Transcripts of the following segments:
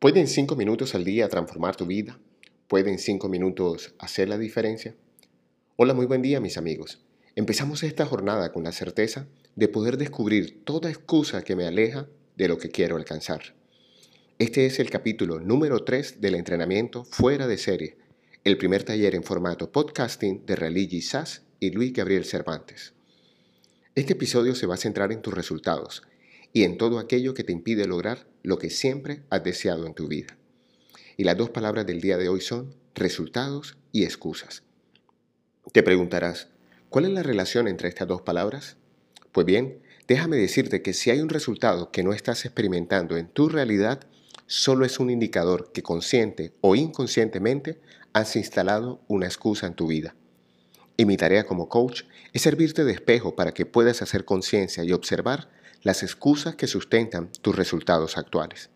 ¿Pueden cinco minutos al día transformar tu vida? ¿Pueden cinco minutos hacer la diferencia? Hola, muy buen día mis amigos. Empezamos esta jornada con la certeza de poder descubrir toda excusa que me aleja de lo que quiero alcanzar. Este es el capítulo número 3 del entrenamiento fuera de serie, el primer taller en formato podcasting de Religi Sass y Luis Gabriel Cervantes. Este episodio se va a centrar en tus resultados y en todo aquello que te impide lograr lo que siempre has deseado en tu vida. Y las dos palabras del día de hoy son resultados y excusas. Te preguntarás, ¿cuál es la relación entre estas dos palabras? Pues bien, déjame decirte que si hay un resultado que no estás experimentando en tu realidad, solo es un indicador que consciente o inconscientemente has instalado una excusa en tu vida. Y mi tarea como coach es servirte de espejo para que puedas hacer conciencia y observar las excusas que sustentan tus resultados actuales.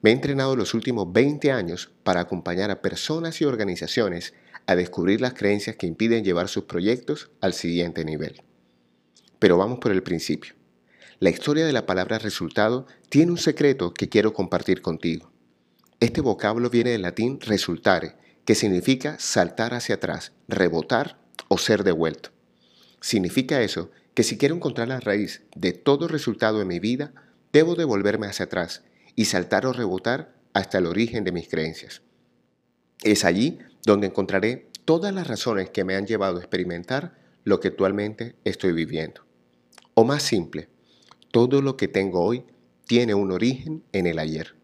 Me he entrenado los últimos 20 años para acompañar a personas y organizaciones a descubrir las creencias que impiden llevar sus proyectos al siguiente nivel. Pero vamos por el principio. La historia de la palabra resultado tiene un secreto que quiero compartir contigo. Este vocablo viene del latín resultare, que significa saltar hacia atrás, rebotar o ser devuelto. Significa eso que si quiero encontrar la raíz de todo resultado en mi vida, debo devolverme hacia atrás y saltar o rebotar hasta el origen de mis creencias. Es allí donde encontraré todas las razones que me han llevado a experimentar lo que actualmente estoy viviendo. O más simple, todo lo que tengo hoy tiene un origen en el ayer.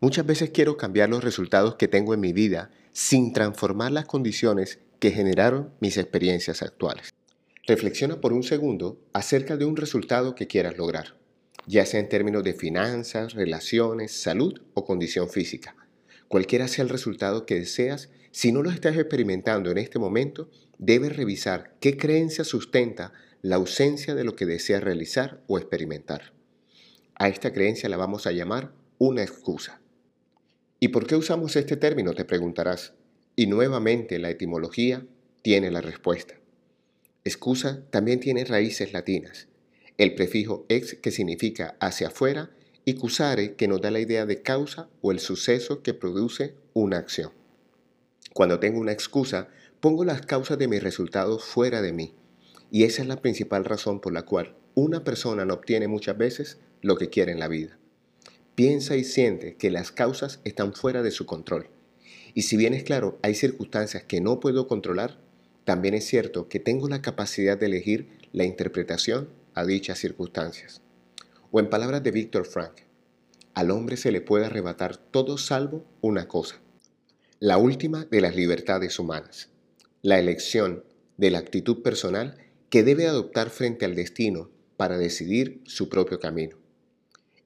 Muchas veces quiero cambiar los resultados que tengo en mi vida sin transformar las condiciones que generaron mis experiencias actuales. Reflexiona por un segundo acerca de un resultado que quieras lograr, ya sea en términos de finanzas, relaciones, salud o condición física. Cualquiera sea el resultado que deseas, si no lo estás experimentando en este momento, debes revisar qué creencia sustenta la ausencia de lo que deseas realizar o experimentar. A esta creencia la vamos a llamar una excusa. ¿Y por qué usamos este término? Te preguntarás. Y nuevamente la etimología tiene la respuesta. Excusa también tiene raíces latinas. El prefijo ex que significa hacia afuera y cusare que nos da la idea de causa o el suceso que produce una acción. Cuando tengo una excusa, pongo las causas de mis resultados fuera de mí. Y esa es la principal razón por la cual una persona no obtiene muchas veces lo que quiere en la vida. Piensa y siente que las causas están fuera de su control. Y si bien es claro, hay circunstancias que no puedo controlar, también es cierto que tengo la capacidad de elegir la interpretación a dichas circunstancias. O en palabras de Víctor Frank, al hombre se le puede arrebatar todo salvo una cosa, la última de las libertades humanas, la elección de la actitud personal que debe adoptar frente al destino para decidir su propio camino.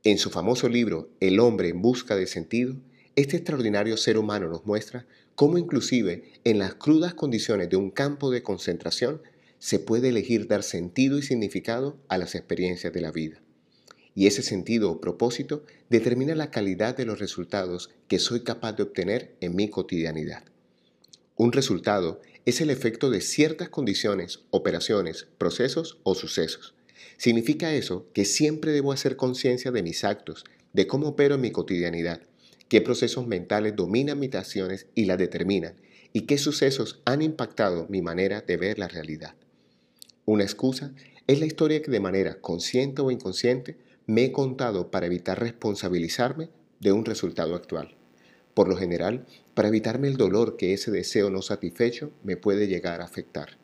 En su famoso libro El hombre en busca de sentido, este extraordinario ser humano nos muestra cómo inclusive en las crudas condiciones de un campo de concentración se puede elegir dar sentido y significado a las experiencias de la vida. Y ese sentido o propósito determina la calidad de los resultados que soy capaz de obtener en mi cotidianidad. Un resultado es el efecto de ciertas condiciones, operaciones, procesos o sucesos. Significa eso que siempre debo hacer conciencia de mis actos, de cómo opero en mi cotidianidad, qué procesos mentales dominan mis acciones y las determinan, y qué sucesos han impactado mi manera de ver la realidad. Una excusa es la historia que de manera consciente o inconsciente me he contado para evitar responsabilizarme de un resultado actual. Por lo general, para evitarme el dolor que ese deseo no satisfecho me puede llegar a afectar.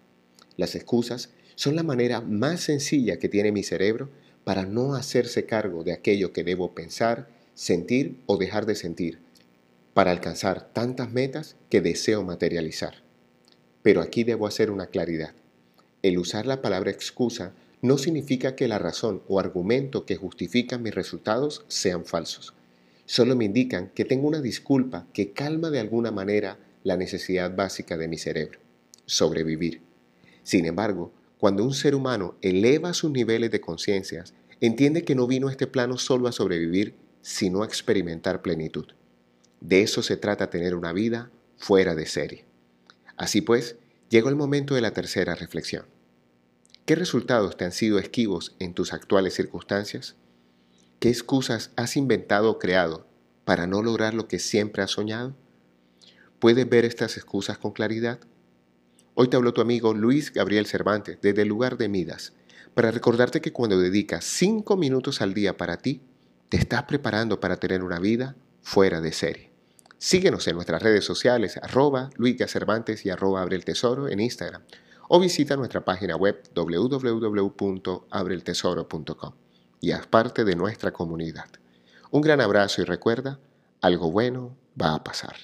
Las excusas son la manera más sencilla que tiene mi cerebro para no hacerse cargo de aquello que debo pensar, sentir o dejar de sentir para alcanzar tantas metas que deseo materializar. Pero aquí debo hacer una claridad. El usar la palabra excusa no significa que la razón o argumento que justifican mis resultados sean falsos. Solo me indican que tengo una disculpa que calma de alguna manera la necesidad básica de mi cerebro, sobrevivir. Sin embargo, cuando un ser humano eleva sus niveles de conciencia, entiende que no vino a este plano solo a sobrevivir, sino experimentar plenitud. De eso se trata tener una vida fuera de serie. Así pues, llegó el momento de la tercera reflexión. ¿Qué resultados te han sido esquivos en tus actuales circunstancias? ¿Qué excusas has inventado o creado para no lograr lo que siempre has soñado? ¿Puedes ver estas excusas con claridad? Hoy te habló tu amigo Luis Gabriel Cervantes desde el lugar de Midas para recordarte que cuando dedicas cinco minutos al día para ti, te estás preparando para tener una vida fuera de serie. Síguenos en nuestras redes sociales arroba Luis Cervantes y arroba Abre el Tesoro en Instagram o visita nuestra página web www.abreltesoro.com y haz parte de nuestra comunidad. Un gran abrazo y recuerda, algo bueno va a pasar.